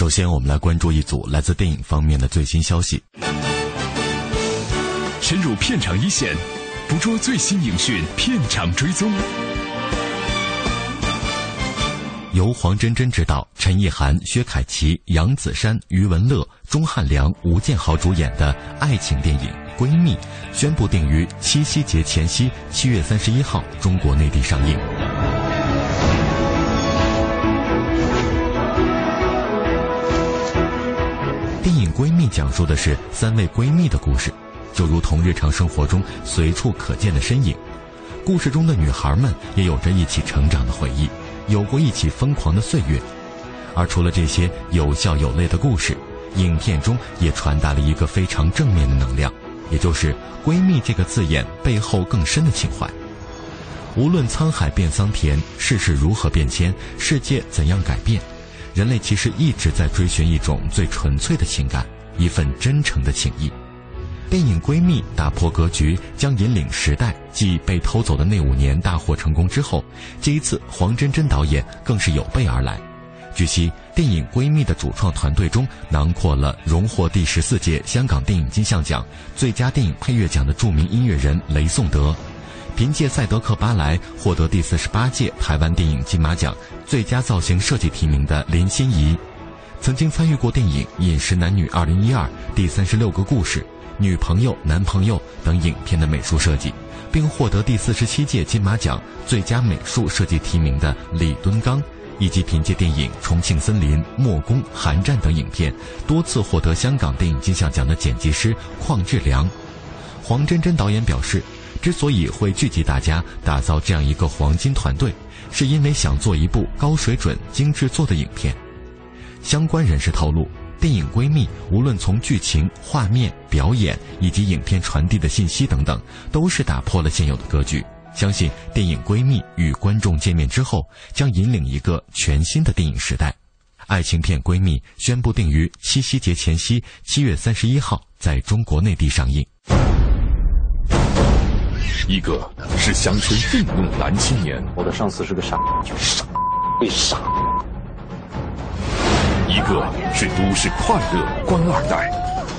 首先，我们来关注一组来自电影方面的最新消息。深入片场一线，捕捉最新影讯，片场追踪。由黄真真执导、陈意涵、薛凯琪、杨子姗、余文乐、钟汉良、吴建豪主演的爱情电影《闺蜜》宣布定于七夕节前夕七月三十一号中国内地上映。闺蜜》讲述的是三位闺蜜的故事，就如同日常生活中随处可见的身影。故事中的女孩们也有着一起成长的回忆。有过一起疯狂的岁月，而除了这些有笑有泪的故事，影片中也传达了一个非常正面的能量，也就是“闺蜜”这个字眼背后更深的情怀。无论沧海变桑田，世事如何变迁，世界怎样改变，人类其实一直在追寻一种最纯粹的情感，一份真诚的情谊。电影《闺蜜》打破格局，将引领时代。继被偷走的那五年大获成功之后，这一次黄真真导演更是有备而来。据悉，电影《闺蜜》的主创团队中囊括了荣获第十四届香港电影金像奖最佳电影配乐奖的著名音乐人雷颂德，凭借《赛德克·巴莱》获得第四十八届台湾电影金马奖最佳造型设计提名的林心怡，曾经参与过电影《饮食男女二零一二》第三十六个故事。女朋友、男朋友等影片的美术设计，并获得第四十七届金马奖最佳美术设计提名的李敦刚，以及凭借电影《重庆森林》《墨攻》《寒战》等影片多次获得香港电影金像奖的剪辑师邝志良。黄真真导演表示，之所以会聚集大家打造这样一个黄金团队，是因为想做一部高水准、精致做的影片。相关人士透露。电影《闺蜜》无论从剧情、画面、表演以及影片传递的信息等等，都是打破了现有的格局。相信电影《闺蜜》与观众见面之后，将引领一个全新的电影时代。爱情片《闺蜜》宣布定于七夕节前夕七月三十一号在中国内地上映。一个是乡村愤怒男青年，我的上司是个傻，傻，被傻。一个是都市快乐官二代，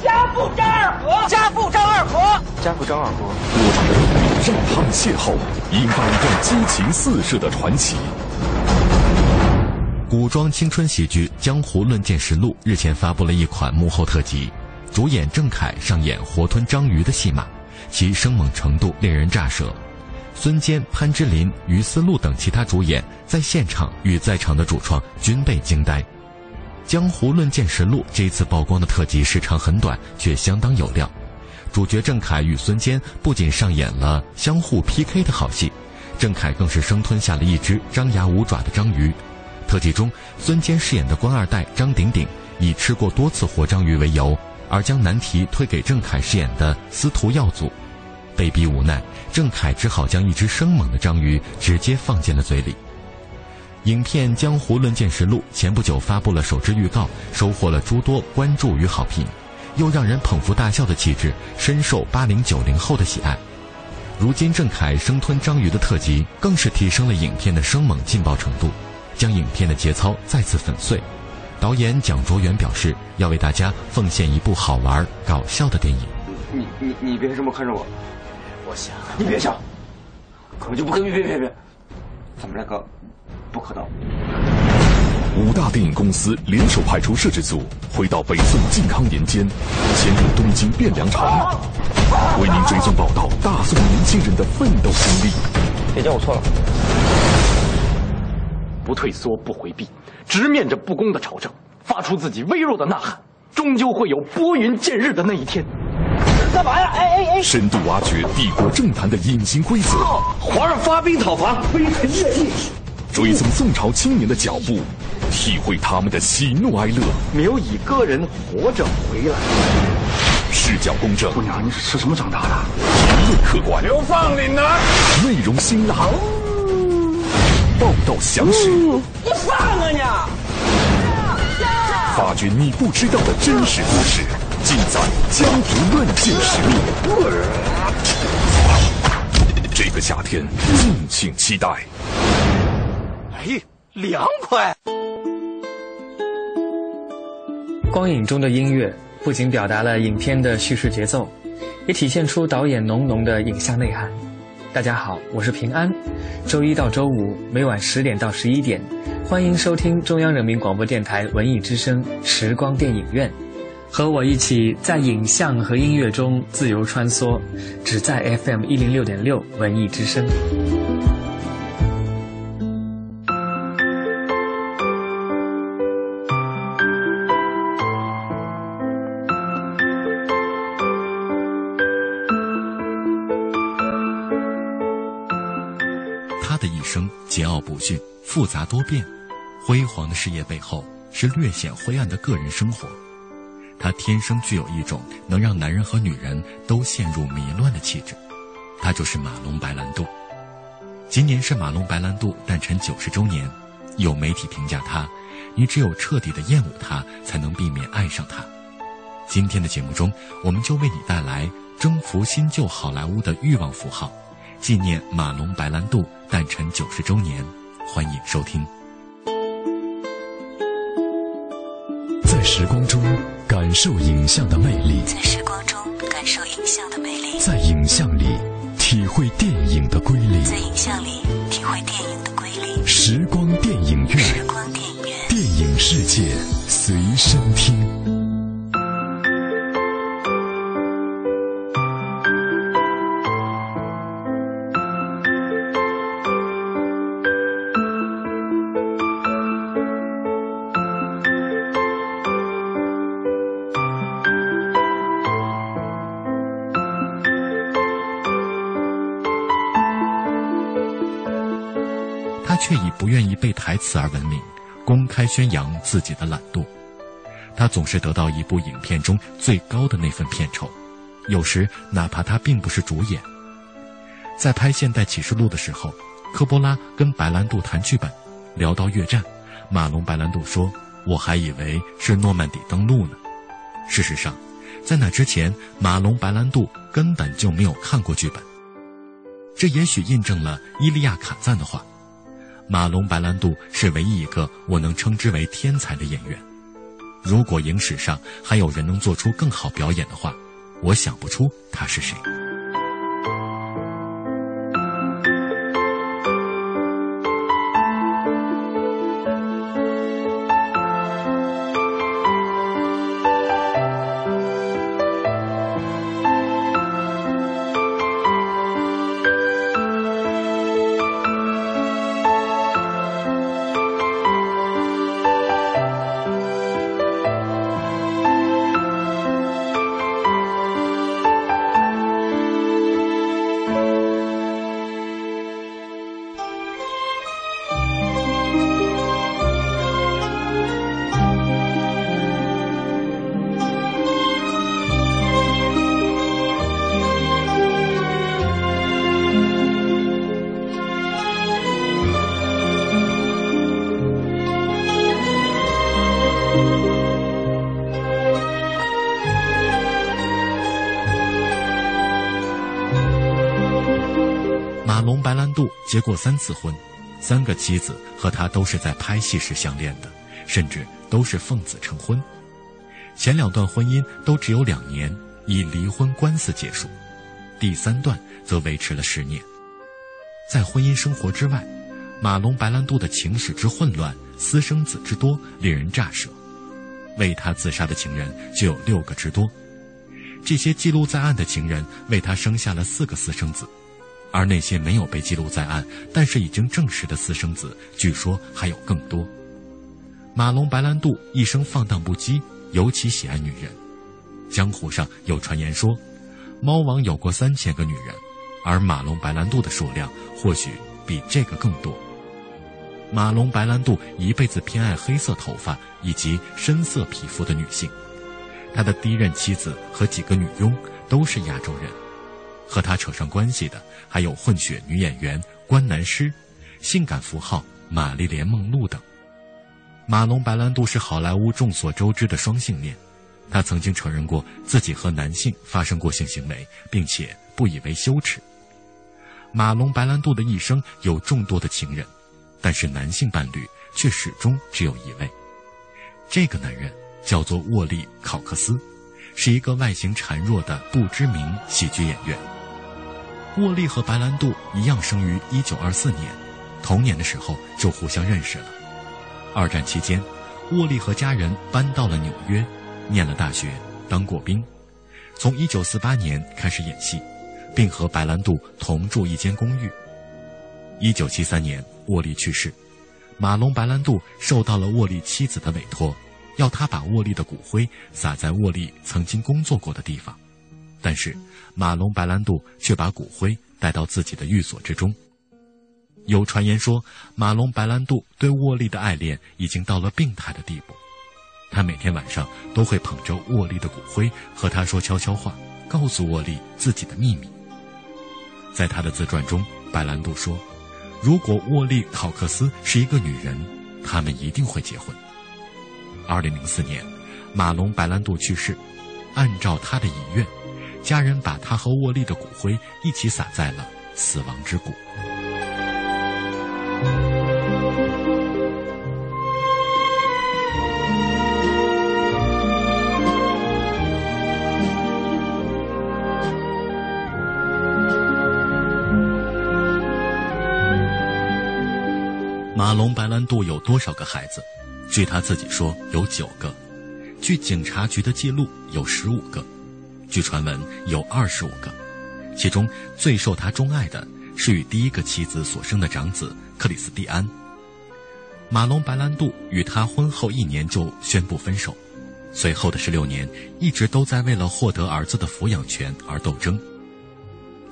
家父张二和，家父张二和，家父张二和，路上的路遇让他们邂逅，引发一段激情四射的传奇。古装青春喜剧《江湖论剑实录》日前发布了一款幕后特辑，主演郑恺上演活吞章鱼的戏码，其生猛程度令人咋舌。孙坚、潘之琳、于思路等其他主演在现场与在场的主创均被惊呆。《江湖论剑实录》这一次曝光的特辑时长很短，却相当有料。主角郑恺与孙坚不仅上演了相互 PK 的好戏，郑恺更是生吞下了一只张牙舞爪的章鱼。特辑中，孙坚饰演的官二代张鼎鼎以吃过多次活章鱼为由，而将难题推给郑恺饰演的司徒耀祖。被逼无奈，郑恺只好将一只生猛的章鱼直接放进了嘴里。影片《江湖论剑实录》前不久发布了首支预告，收获了诸多关注与好评，又让人捧腹大笑的气质深受八零九零后的喜爱。如今郑恺生吞章鱼的特辑，更是提升了影片的生猛劲爆程度，将影片的节操再次粉碎。导演蒋卓元表示，要为大家奉献一部好玩搞笑的电影。你你你别这么看着我，我想你别笑，可就不可以别别别，咱们两个。不可能！五大电影公司联手派出摄制组，回到北宋靖康年间，潜入东京汴梁城，为您追踪报道大宋年轻人的奋斗经历。别叫我错了，不退缩，不回避，直面着不公的朝政，发出自己微弱的呐喊，终究会有拨云见日的那一天。干嘛呀？哎哎哎！深度挖掘帝国政坛的隐形规则。皇上发兵讨伐，微臣越议。追踪宋朝青年的脚步，体会他们的喜怒哀乐，没有一个人活着回来。视角公正，姑娘，你是吃什么长大的？评论客观，流放岭南，内容辛辣，报道详实，你放啊你！发掘你不知道的真实故事，尽在《江湖论剑实录》。这个夏天，敬请期待。哎，凉快！光影中的音乐不仅表达了影片的叙事节奏，也体现出导演浓浓的影像内涵。大家好，我是平安。周一到周五每晚十点到十一点，欢迎收听中央人民广播电台文艺之声时光电影院，和我一起在影像和音乐中自由穿梭，只在 FM 一零六点六文艺之声。桀骜不驯、复杂多变，辉煌的事业背后是略显灰暗的个人生活。他天生具有一种能让男人和女人都陷入迷乱的气质，他就是马龙白兰度。今年是马龙白兰度诞辰九十周年，有媒体评价他：“你只有彻底的厌恶他，才能避免爱上他。”今天的节目中，我们就为你带来征服新旧好莱坞的欲望符号。纪念马龙·白兰度诞辰九十周年，欢迎收听。在时光中感受影像的魅力，在时光中感受影像的魅力，在影像里体会电影的瑰丽，在影像里体会电影的瑰丽。时光电影院，时光电影院，电影世界随身听。开宣扬自己的懒惰。他总是得到一部影片中最高的那份片酬，有时哪怕他并不是主演。在拍《现代启示录》的时候，科波拉跟白兰度谈剧本，聊到越战，马龙白兰度说：“我还以为是诺曼底登陆呢。”事实上，在那之前，马龙白兰度根本就没有看过剧本。这也许印证了伊利亚卡赞的话。马龙·白兰度是唯一一个我能称之为天才的演员。如果影史上还有人能做出更好表演的话，我想不出他是谁。结过三次婚，三个妻子和他都是在拍戏时相恋的，甚至都是奉子成婚。前两段婚姻都只有两年，以离婚官司结束；第三段则维持了十年。在婚姻生活之外，马龙·白兰度的情史之混乱、私生子之多，令人咋舌。为他自杀的情人就有六个之多，这些记录在案的情人为他生下了四个私生子。而那些没有被记录在案，但是已经证实的私生子，据说还有更多。马龙·白兰度一生放荡不羁，尤其喜爱女人。江湖上有传言说，猫王有过三千个女人，而马龙·白兰度的数量或许比这个更多。马龙白兰度一辈子偏爱黑色头发以及深色皮肤的女性，他的第一任妻子和几个女佣都是亚洲人，和他扯上关系的还有混血女演员关南诗、性感符号玛丽莲梦露等。马龙白兰度是好莱坞众所周知的双性恋，他曾经承认过自己和男性发生过性行为，并且不以为羞耻。马龙白兰度的一生有众多的情人，但是男性伴侣却始终只有一位。这个男人叫做沃利·考克斯，是一个外形孱弱的不知名喜剧演员。沃利和白兰度一样生于1924年，童年的时候就互相认识了。二战期间，沃利和家人搬到了纽约，念了大学，当过兵，从1948年开始演戏。并和白兰度同住一间公寓。一九七三年，沃利去世，马龙白兰度受到了沃利妻子的委托，要他把沃利的骨灰撒在沃利曾经工作过的地方，但是马龙白兰度却把骨灰带到自己的寓所之中。有传言说，马龙白兰度对沃利的爱恋已经到了病态的地步，他每天晚上都会捧着沃利的骨灰和他说悄悄话，告诉沃利自己的秘密。在他的自传中，白兰度说：“如果沃利·考克斯是一个女人，他们一定会结婚。”二零零四年，马龙·白兰度去世，按照他的遗愿，家人把他和沃利的骨灰一起撒在了死亡之谷。马龙白兰度有多少个孩子？据他自己说有九个，据警察局的记录有十五个，据传闻有二十五个。其中最受他钟爱的是与第一个妻子所生的长子克里斯蒂安。马龙白兰度与他婚后一年就宣布分手，随后的十六年一直都在为了获得儿子的抚养权而斗争。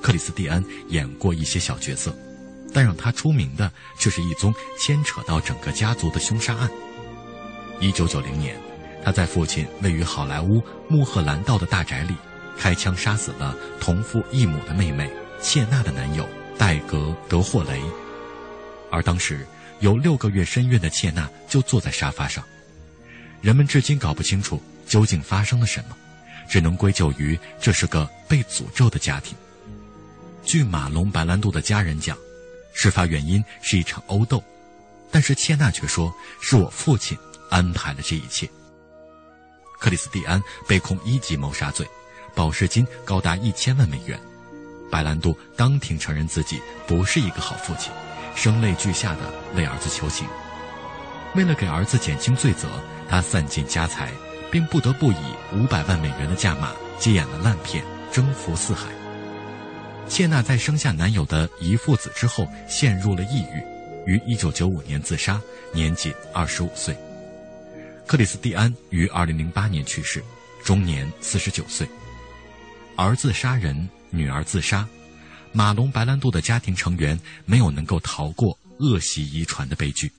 克里斯蒂安演过一些小角色。但让他出名的却是一宗牵扯到整个家族的凶杀案。一九九零年，他在父亲位于好莱坞穆赫兰道的大宅里，开枪杀死了同父异母的妹妹切娜的男友戴格·德霍雷。而当时有六个月身孕的切娜就坐在沙发上。人们至今搞不清楚究竟发生了什么，只能归咎于这是个被诅咒的家庭。据马龙·白兰度的家人讲。事发原因是一场殴斗，但是切娜却说是我父亲安排了这一切。克里斯蒂安被控一级谋杀罪，保释金高达一千万美元。白兰度当庭承认自己不是一个好父亲，声泪俱下的为儿子求情。为了给儿子减轻罪责，他散尽家财，并不得不以五百万美元的价码接演了烂片《征服四海》。谢娜在生下男友的姨父子之后陷入了抑郁，于1995年自杀，年仅25岁。克里斯蒂安于2008年去世，终年49岁。儿子杀人，女儿自杀，马龙白兰度的家庭成员没有能够逃过恶习遗传的悲剧。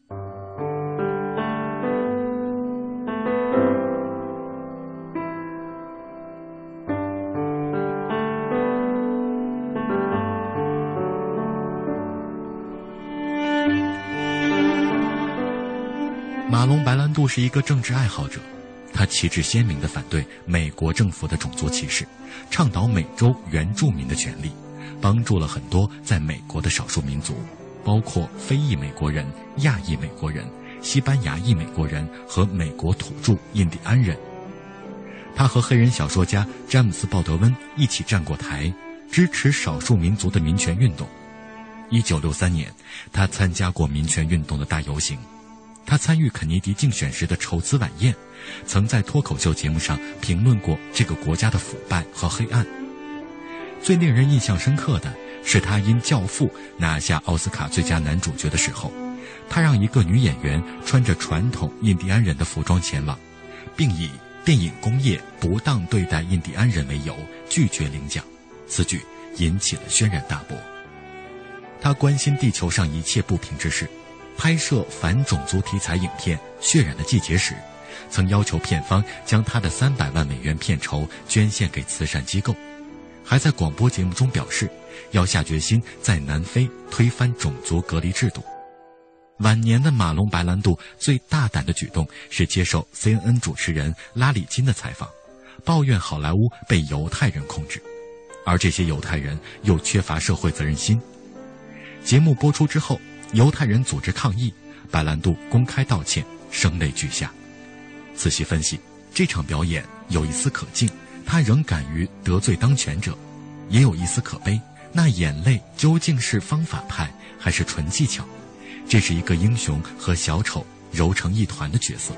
马龙白兰度是一个政治爱好者，他旗帜鲜明地反对美国政府的种族歧视，倡导美洲原住民的权利，帮助了很多在美国的少数民族，包括非裔美国人、亚裔美国人、西班牙裔美国人和美国土著印第安人。他和黑人小说家詹姆斯·鲍德温一起站过台，支持少数民族的民权运动。一九六三年，他参加过民权运动的大游行。他参与肯尼迪竞选时的筹资晚宴，曾在脱口秀节目上评论过这个国家的腐败和黑暗。最令人印象深刻的是，他因《教父》拿下奥斯卡最佳男主角的时候，他让一个女演员穿着传统印第安人的服装前往，并以电影工业不当对待印第安人为由拒绝领奖。此举引起了轩然大波。他关心地球上一切不平之事。拍摄反种族题材影片《血染的季节》时，曾要求片方将他的三百万美元片酬捐献给慈善机构，还在广播节目中表示要下决心在南非推翻种族隔离制度。晚年的马龙·白兰度最大胆的举动是接受 CNN 主持人拉里金的采访，抱怨好莱坞被犹太人控制，而这些犹太人又缺乏社会责任心。节目播出之后，犹太人组织抗议，白兰度公开道歉，声泪俱下。仔细分析，这场表演有一丝可敬，他仍敢于得罪当权者；也有一丝可悲，那眼泪究竟是方法派还是纯技巧？这是一个英雄和小丑揉成一团的角色。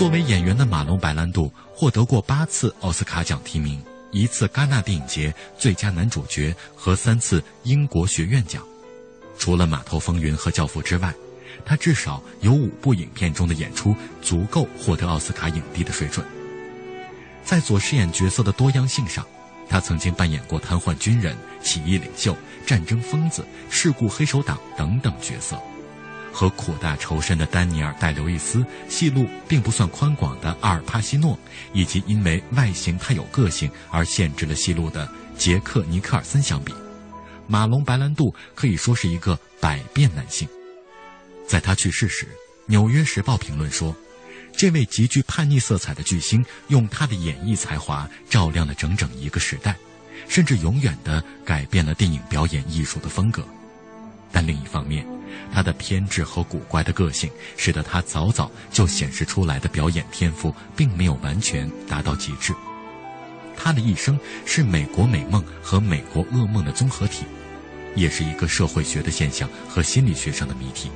作为演员的马龙·白兰度获得过八次奥斯卡奖提名，一次戛纳电影节最佳男主角和三次英国学院奖。除了《码头风云》和《教父》之外，他至少有五部影片中的演出足够获得奥斯卡影帝的水准。在所饰演角色的多样性上，他曾经扮演过瘫痪军人、起义领袖、战争疯子、事故黑手党等等角色，和苦大仇深的丹尼尔·戴刘易斯、戏路并不算宽广的阿尔帕西诺，以及因为外形太有个性而限制了戏路的杰克·尼克尔森相比，马龙·白兰度可以说是一个百变男性。在他去世时，《纽约时报》评论说：“这位极具叛逆色彩的巨星，用他的演绎才华照亮了整整一个时代，甚至永远地改变了电影表演艺术的风格。但另一方面，他的偏执和古怪的个性，使得他早早就显示出来的表演天赋，并没有完全达到极致。他的一生是美国美梦和美国噩梦的综合体，也是一个社会学的现象和心理学上的谜题。”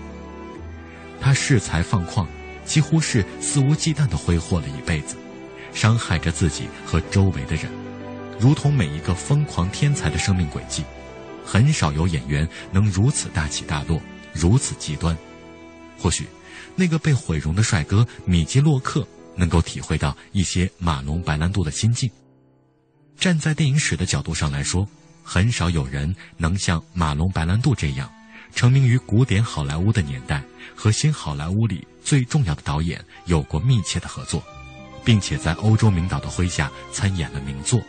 他恃才放旷，几乎是肆无忌惮地挥霍了一辈子，伤害着自己和周围的人，如同每一个疯狂天才的生命轨迹。很少有演员能如此大起大落，如此极端。或许，那个被毁容的帅哥米基洛克能够体会到一些马龙·白兰度的心境。站在电影史的角度上来说，很少有人能像马龙·白兰度这样。成名于古典好莱坞的年代，和新好莱坞里最重要的导演有过密切的合作，并且在欧洲名导的麾下参演了名作。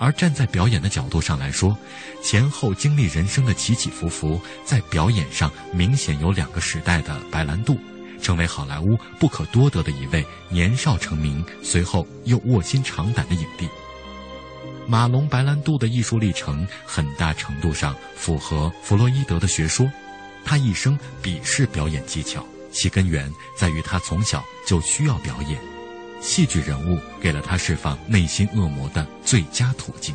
而站在表演的角度上来说，前后经历人生的起起伏伏，在表演上明显有两个时代的白兰度，成为好莱坞不可多得的一位年少成名，随后又卧薪尝胆的影帝。马龙·白兰度的艺术历程很大程度上符合弗洛伊德的学说，他一生鄙视表演技巧，其根源在于他从小就需要表演，戏剧人物给了他释放内心恶魔的最佳途径。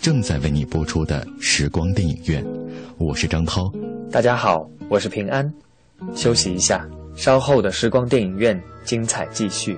正在为你播出的时光电影院。我是张涛。大家好我是平安。休息一下稍后的时光电影院精彩继续。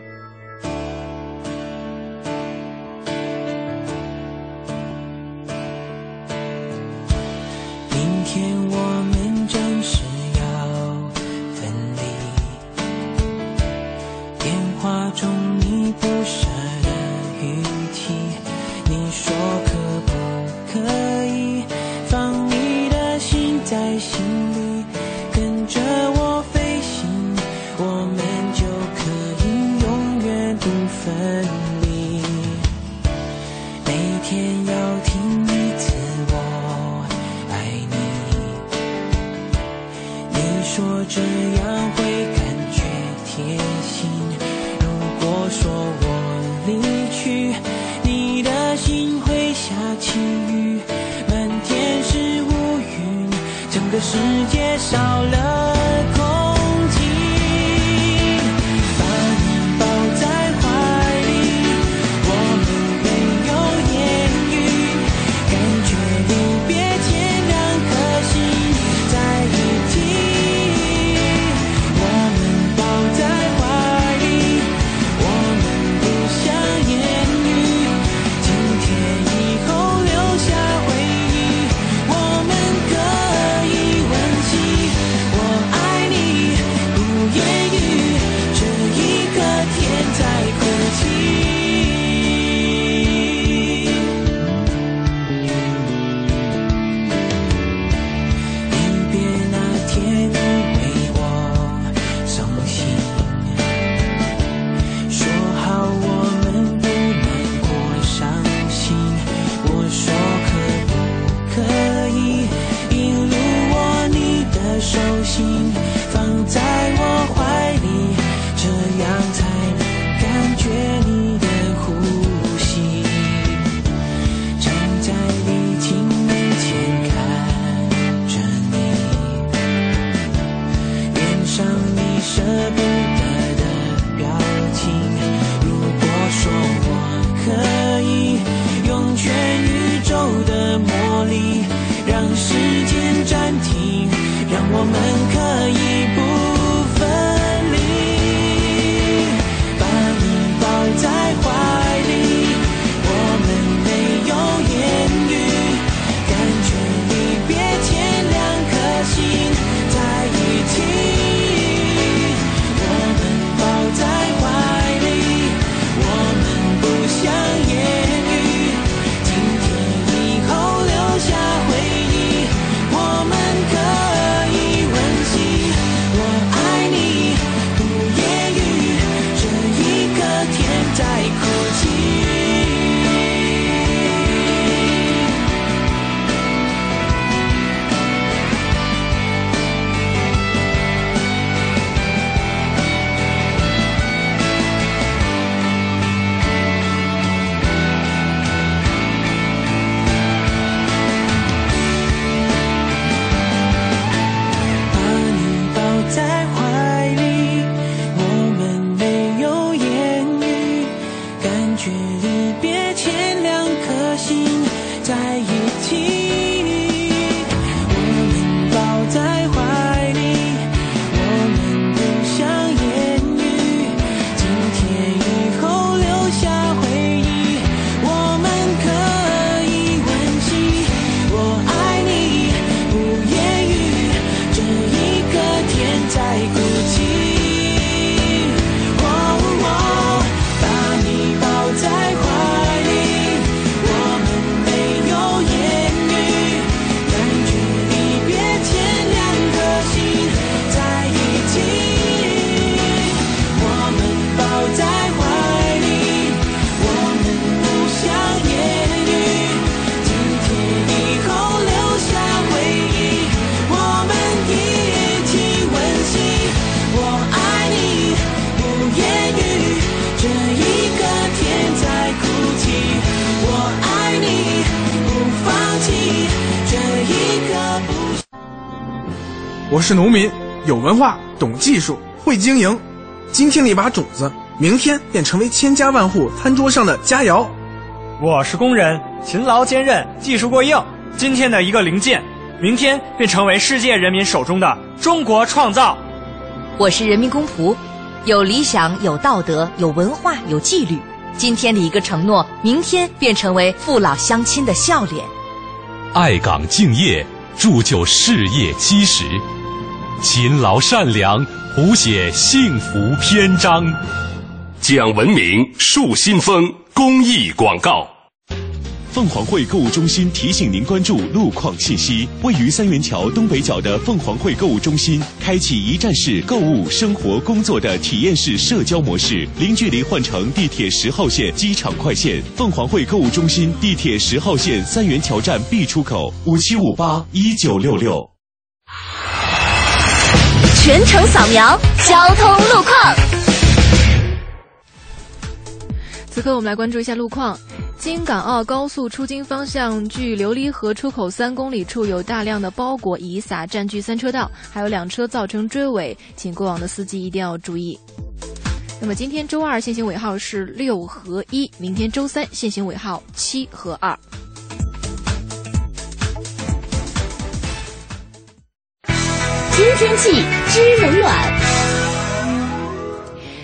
我是农民有文化懂技术会经营今天的一把种子明天便成为千家万户餐桌上的佳肴。我是工人勤劳坚韧技术过硬今天的一个零件。明天便成为世界人民手中的中国创造。我是人民公仆有理想有道德有文化有纪律。今天的一个承诺明天便成为父老乡亲的笑脸。爱岗敬业铸就事业基石。勤劳善良，谱写幸福篇章。讲文明树新风公益广告。凤凰汇购物中心提醒您关注路况信息。位于三元桥东北角的凤凰汇购物中心，开启一站式购物、生活、工作的体验式社交模式，零距离换乘地铁十号线机场快线。凤凰汇购物中心地铁十号线三元桥站 B 出口，五七五八一九六六。全程扫描交通路况。此刻我们来关注一下路况。京港澳高速出京方向，距琉璃河出口三公里处有大量的包裹遗撒，占据三车道，还有两车造成追尾，请过往的司机一定要注意。那么今天周二限行尾号是六和一，明天周三限行尾号七和二。知天气，知冷暖。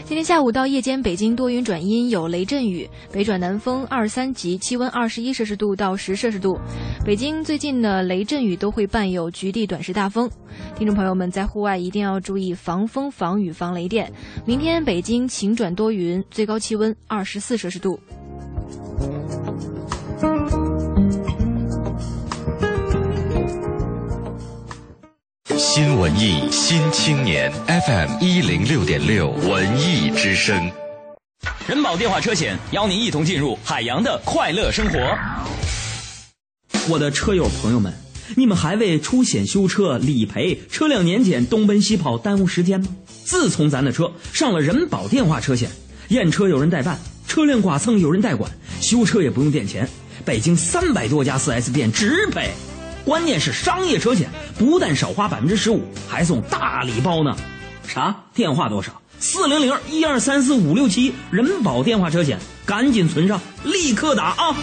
今天下午到夜间，北京多云转阴，有雷阵雨，北转南风二三级，气温二十一摄氏度到十摄氏度。北京最近的雷阵雨都会伴有局地短时大风，听众朋友们在户外一定要注意防风、防雨、防雷电。明天北京晴转多云，最高气温二十四摄氏度。新文艺新青年 FM 一零六点六文艺之声，人保电话车险邀您一同进入海洋的快乐生活。我的车友朋友们，你们还为出险修车、理赔、车辆年检东奔西跑耽误时间吗？自从咱的车上了人保电话车险，验车有人代办，车辆剐蹭有人代管，修车也不用垫钱，北京三百多家 4S 店直赔。关键是商业车险不但少花百分之十五，还送大礼包呢。啥？电话多少？四零零一二三四五六七，人保电话车险，赶紧存上，立刻打啊！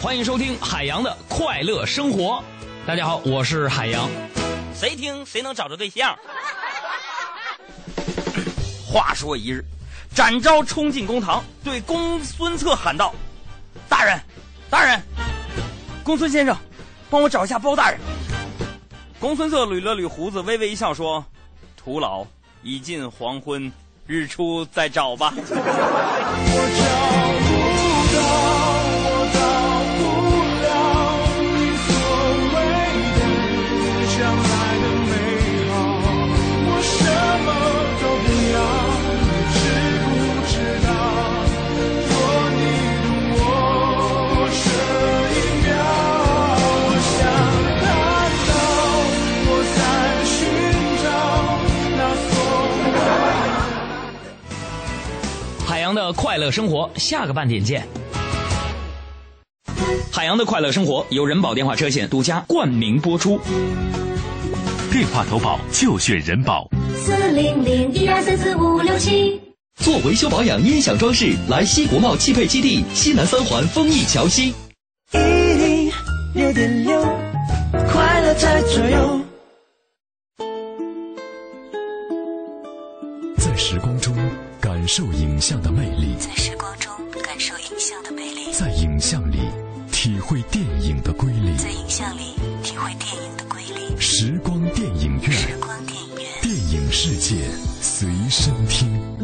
欢迎收听海洋的快乐生活。大家好，我是海洋。谁听谁能找着对象。话说一日，展昭冲进公堂，对公孙策喊道：“大人，大人！”公孙先生，帮我找一下包大人。公孙策捋了捋胡子，微微一笑说：“徒劳，已近黄昏，日出再找吧。”洋的快乐生活，下个半点见。海洋的快乐生活由人保电话车险独家冠名播出。电话投保就选人保。四零零一二三四五六七。做维修保养、音响装饰，来西国贸汽配基地西南三环丰益桥西。一零六点六，快乐在左右。在时光中。感受影像的魅力，在时光中感受影像的魅力，在影像里体会电影的瑰丽，在影像里体会电影的瑰丽。时光电影院，时光电影院，电影世界随身听。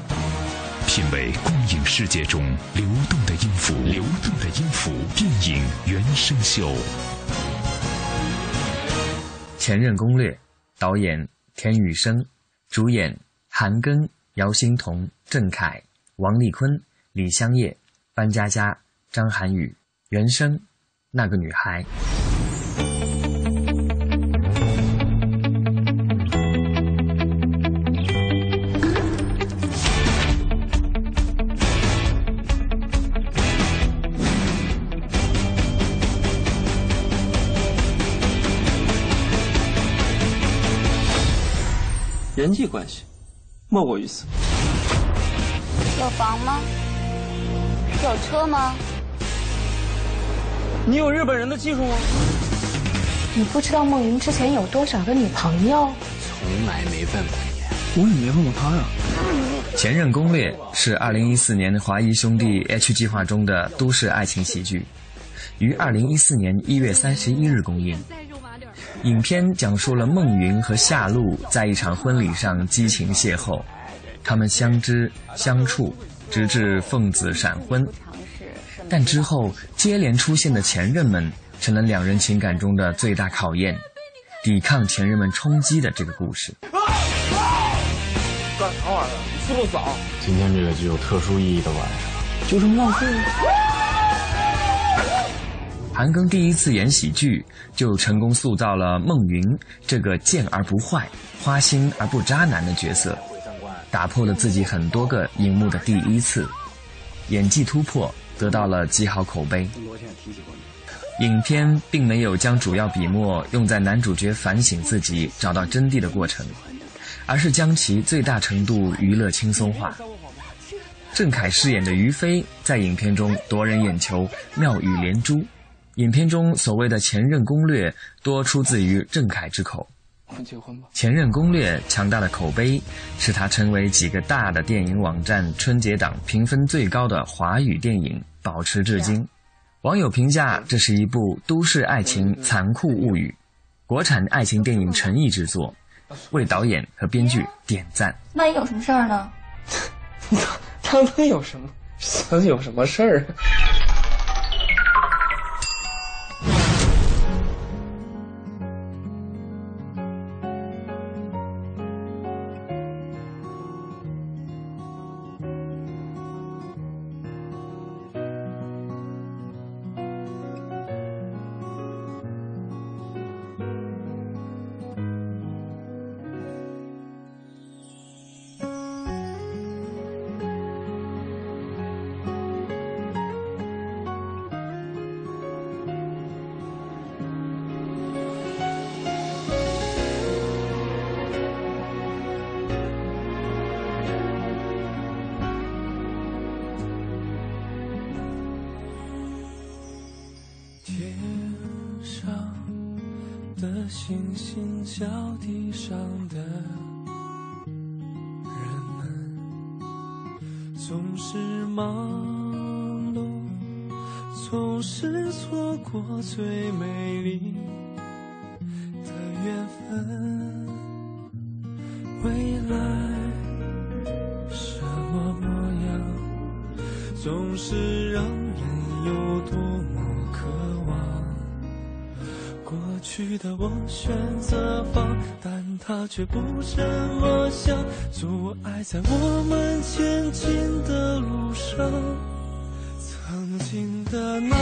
品味光影世界中流动的音符，流动的音符。电影原声秀，《前任攻略》，导演田雨生，主演韩庚、姚欣彤、郑恺、王丽坤、李香叶、班佳佳、张涵予，原声，那个女孩。人际关系，莫过于此。有房吗？有车吗？你有日本人的技术吗？你不知道孟云之前有多少个女朋友？从来没问过你，我也没问过他呀。《前任攻略》是二零一四年华谊兄弟 H 计划中的都市爱情喜剧，于二零一四年一月三十一日公映。影片讲述了孟云和夏露在一场婚礼上激情邂逅，他们相知相处，直至奉子闪婚。但之后接连出现的前任们，成了两人情感中的最大考验，抵抗前任们冲击的这个故事。干啥玩意儿？你是不是傻？今天这个具有特殊意义的晚上，就这么浪费了。韩庚第一次演喜剧，就成功塑造了孟云这个贱而不坏、花心而不渣男的角色，打破了自己很多个荧幕的第一次，演技突破，得到了极好口碑。影片并没有将主要笔墨用在男主角反省自己、找到真谛的过程，而是将其最大程度娱乐轻松化。郑恺饰演的于飞在影片中夺人眼球，妙语连珠。影片中所谓的前任攻略多出自于郑恺之口。结婚吧。前任攻略强大的口碑，使它成为几个大的电影网站春节档评分最高的华语电影，保持至今。网友评价这是一部都市爱情残酷物语，国产爱情电影诚意之作，为导演和编剧点赞。万一有什么事儿呢？他能有什么？能有什么事儿？却不这么想，阻碍在我们前进的路上。曾经的那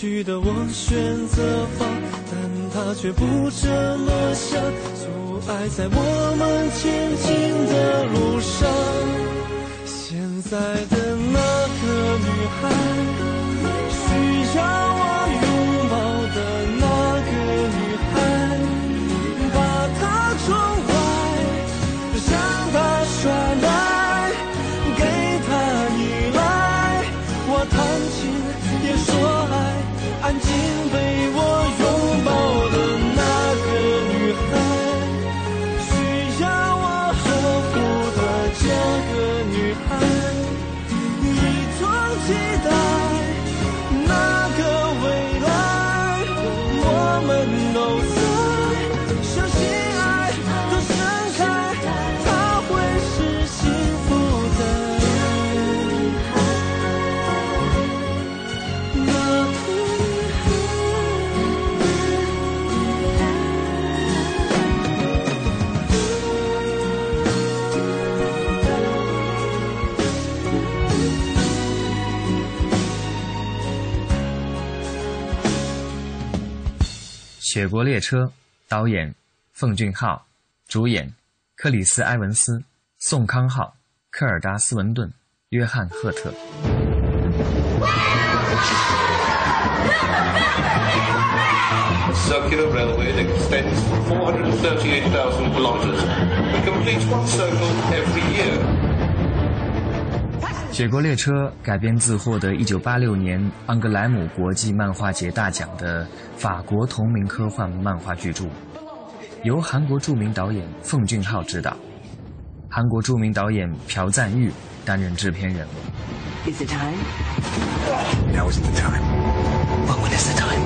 去的我选择放，但他却不这么想，阻碍在我们前进的路上。现在的那个女孩，雪国列车》，导演奉俊昊，主演克里斯·埃文斯、宋康昊、科尔达·斯文顿、约翰·赫特。《雪国列车》改编自获得1986年安格莱姆国际漫画节大奖的法国同名科幻漫画巨著，由韩国著名导演奉俊昊执导，韩国著名导演朴赞玉担任制片人。Is it time? Now isn't the time. But when is the time?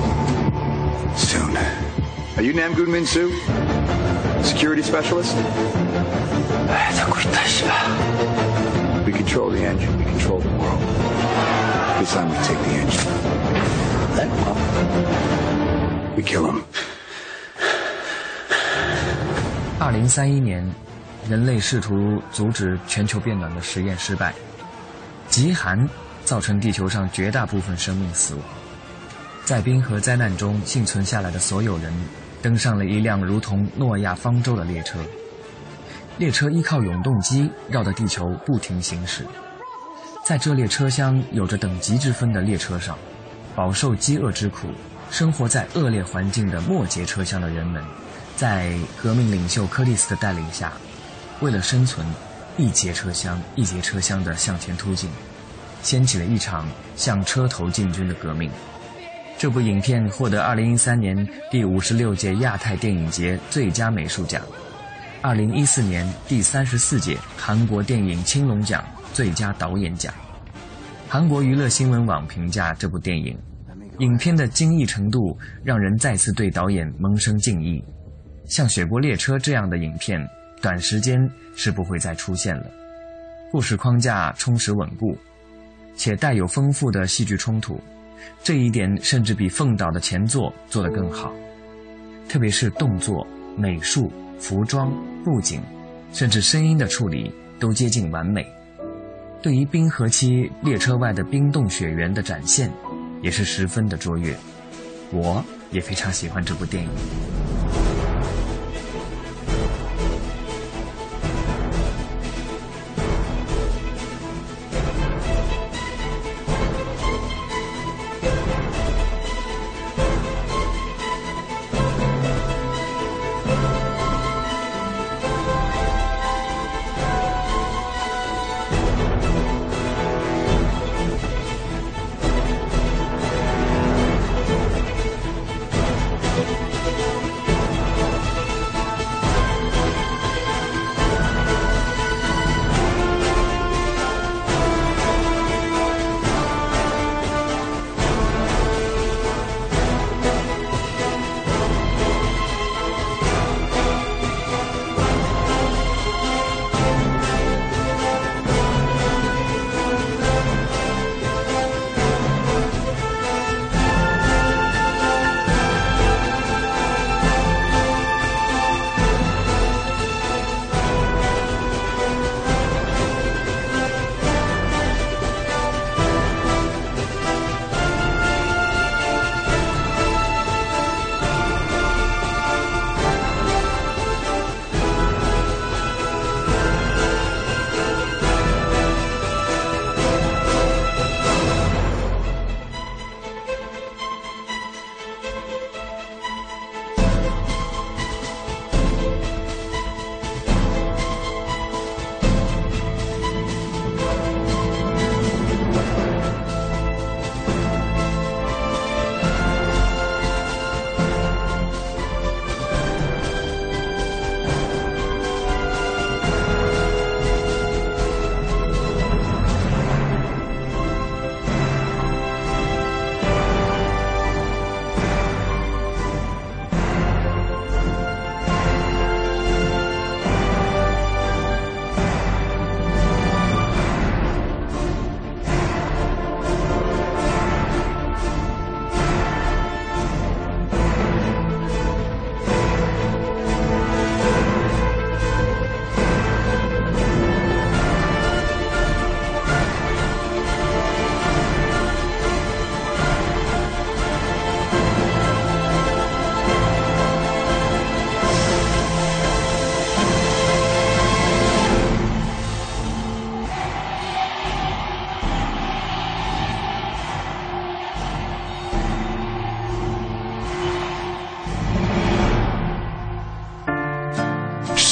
Soon. Are you Nam Goodman Sue? Security specialist? We control the engine. We control the world. This time we take the engine. Then we kill him. 二零三一年，人类试图阻止全球变暖的实验失败，极寒造成地球上绝大部分生命死亡。在冰河灾难中幸存下来的所有人，登上了一辆如同诺亚方舟的列车。列车依靠永动机绕着地球不停行驶。在这列车厢有着等级之分的列车上，饱受饥饿之苦、生活在恶劣环境的末节车厢的人们，在革命领袖柯蒂斯的带领下，为了生存，一节车厢一节车厢的向前突进，掀起了一场向车头进军的革命。这部影片获得2013年第五十六届亚太电影节最佳美术奖，2014年第三十四届韩国电影青龙奖最佳导演奖。韩国娱乐新闻网评价这部电影，影片的精益程度让人再次对导演萌生敬意。像《雪国列车》这样的影片，短时间是不会再出现了。故事框架充实稳固，且带有丰富的戏剧冲突。这一点甚至比凤岛的前作做得更好，特别是动作、美术、服装、布景，甚至声音的处理都接近完美。对于冰河期列车外的冰冻雪原的展现，也是十分的卓越。我也非常喜欢这部电影。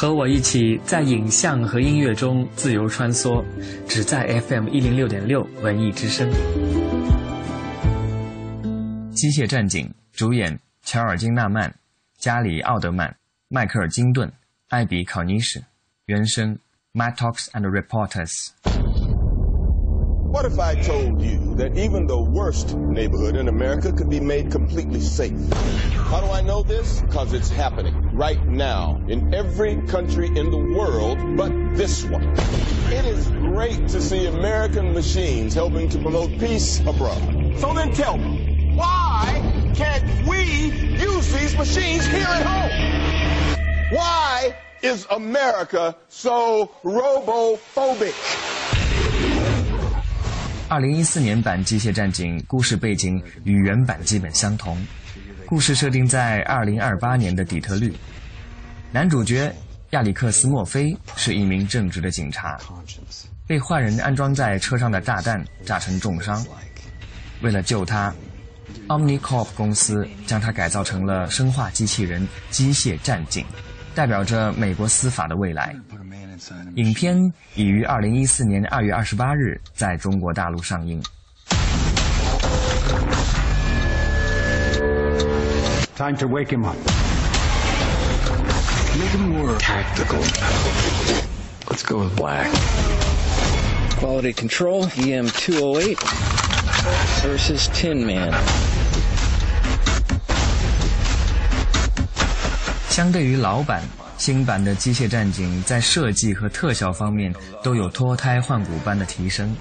和我一起在影像和音乐中自由穿梭，只在 FM 一零六点六文艺之声。《机械战警》主演乔尔金纳曼、加里奥德曼、迈克尔金顿、艾比考尼什，原声 Mad Talks and Reporters。What if I told you that even the worst neighborhood in America could be made completely safe? How do I know this? Because it's happening right now in every country in the world but this one. It is great to see American machines helping to promote peace abroad. So then tell me, why can't we use these machines here at home? Why is America so robophobic? 二零一四年版《机械战警》故事背景与原版基本相同，故事设定在二零二八年的底特律。男主角亚历克斯·墨菲是一名正直的警察，被坏人安装在车上的炸弹炸成重伤。为了救他，OmniCorp 公司将他改造成了生化机器人——机械战警，代表着美国司法的未来。影片已于二零一四年二月二十八日在中国大陆上映。Time to wake him up. Make him more tactical. Let's go with black. Quality Control, EM 208 versus Tin Man. 相对于老版，新版的《机械战警》在设计和特效方面都有脱胎换骨般的提升。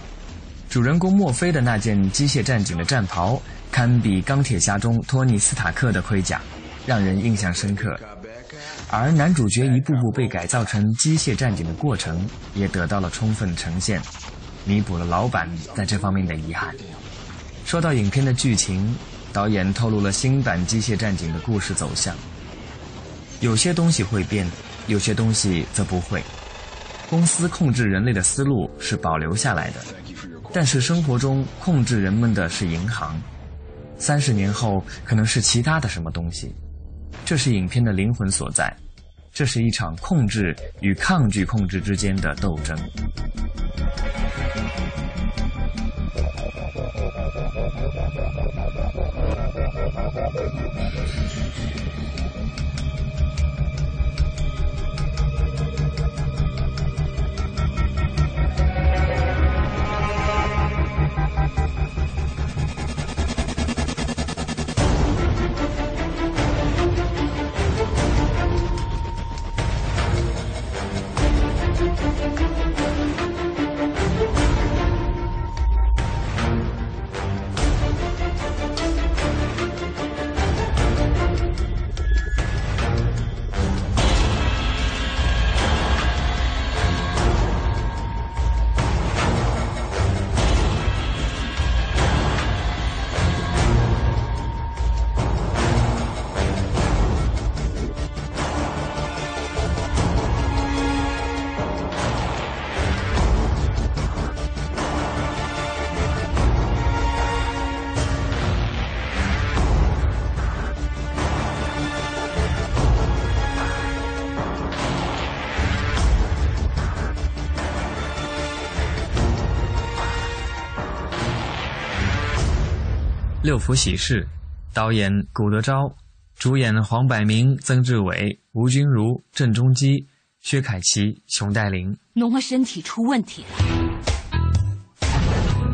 主人公墨菲的那件机械战警的战袍，堪比钢铁侠中托尼·斯塔克的盔甲，让人印象深刻。而男主角一步步被改造成机械战警的过程，也得到了充分呈现，弥补了老版在这方面的遗憾。说到影片的剧情，导演透露了新版《机械战警》的故事走向。有些东西会变，有些东西则不会。公司控制人类的思路是保留下来的，但是生活中控制人们的是银行。三十年后可能是其他的什么东西，这是影片的灵魂所在。这是一场控制与抗拒控制之间的斗争。六福喜事，导演古德昭，主演黄百鸣、曾志伟、吴君如、郑中基、薛凯琪、熊黛林。农花身体出问题了，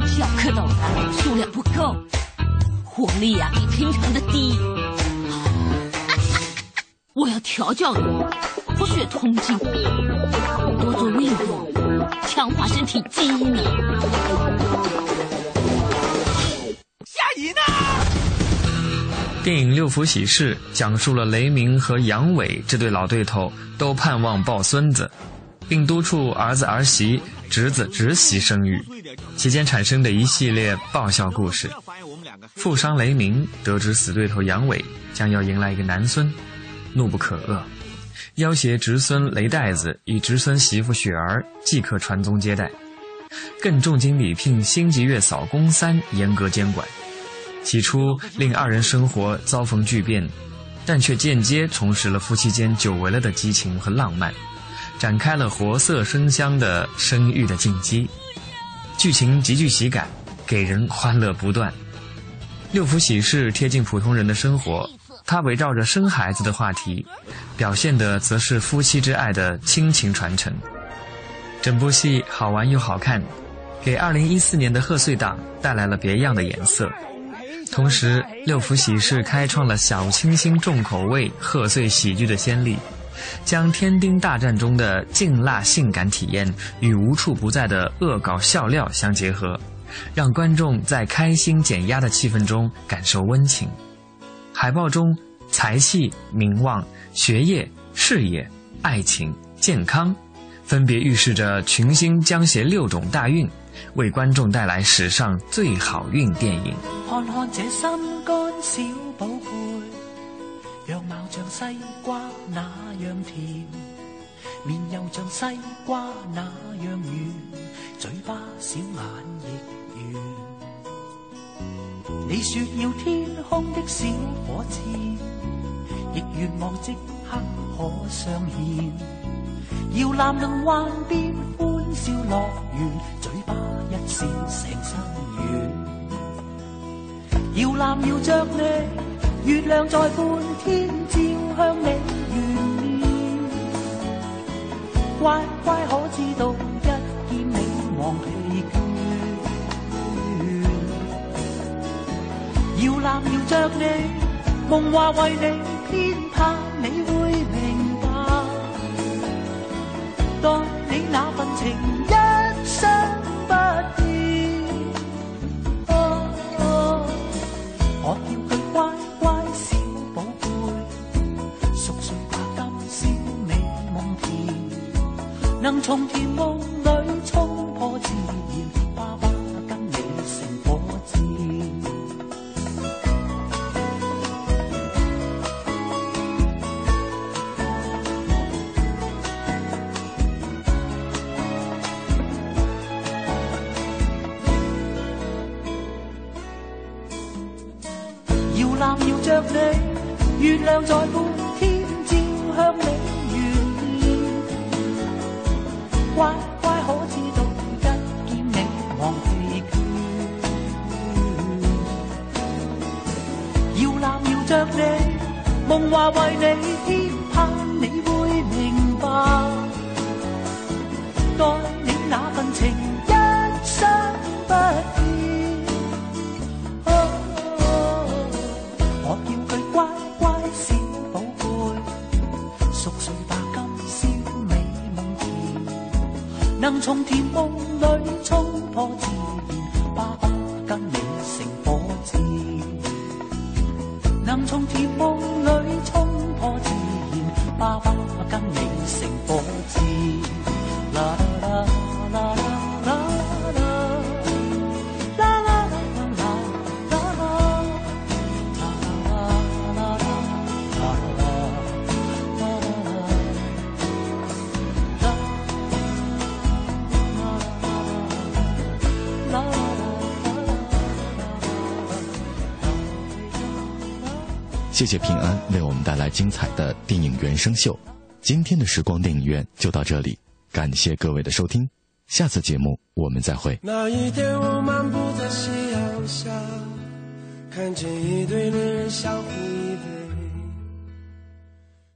小蝌蚪的数量不够，活力啊比平常的低。我要调教你，不血通经，多做运动，强化身体机能。下雨呢！电影《六福喜事》讲述了雷鸣和杨伟这对老对头都盼望抱孙子，并督促儿子儿媳、侄子侄媳生育，期间产生的一系列爆笑故事。富商雷鸣得知死对头杨伟将要迎来一个男孙。怒不可遏，要挟侄孙雷袋子与侄孙媳妇雪儿即刻传宗接代，更重金礼聘星级月嫂宫三严格监管。起初令二人生活遭逢巨变，但却间接重拾了夫妻间久违了的激情和浪漫，展开了活色生香的生育的进击。剧情极具喜感，给人欢乐不断。六福喜事贴近普通人的生活。它围绕着生孩子的话题，表现的则是夫妻之爱的亲情传承。整部戏好玩又好看，给2014年的贺岁档带来了别样的颜色。同时，六福喜事开创了小清新重口味贺岁喜剧的先例，将天丁大战中的劲辣性感体验与无处不在的恶搞笑料相结合，让观众在开心减压的气氛中感受温情。海报中，财气、名望、学业、事业、爱情、健康，分别预示着群星将携六种大运，为观众带来史上最好运电影。看看这心肝小宝贝，样貌像西瓜那样甜，面又像西瓜那样圆，嘴巴小眼亦圆。你说要天空的小火箭，亦愿望即刻可上现。要蓝能幻变欢笑乐园，嘴巴一笑成心愿。摇篮摇着你，月亮在半天照向你圆面。乖乖可知道，一见你忘疲倦。摇篮摇着你，梦话为你编排，你会明白。待你那份情能从甜梦里冲破自然，爸爸跟你成火箭。摇篮摇着你，月亮在半话为你编排，你会明白。待你那份情一生不变。我叫佢乖乖小宝贝，熟睡吧今宵美梦甜，能从甜梦谢谢平安为我们带来精彩的电影原声秀。今天的时光电影院就到这里，感谢各位的收听，下次节目我们再会。那一天，我漫步在夕阳下，看见一对恋人相互依偎。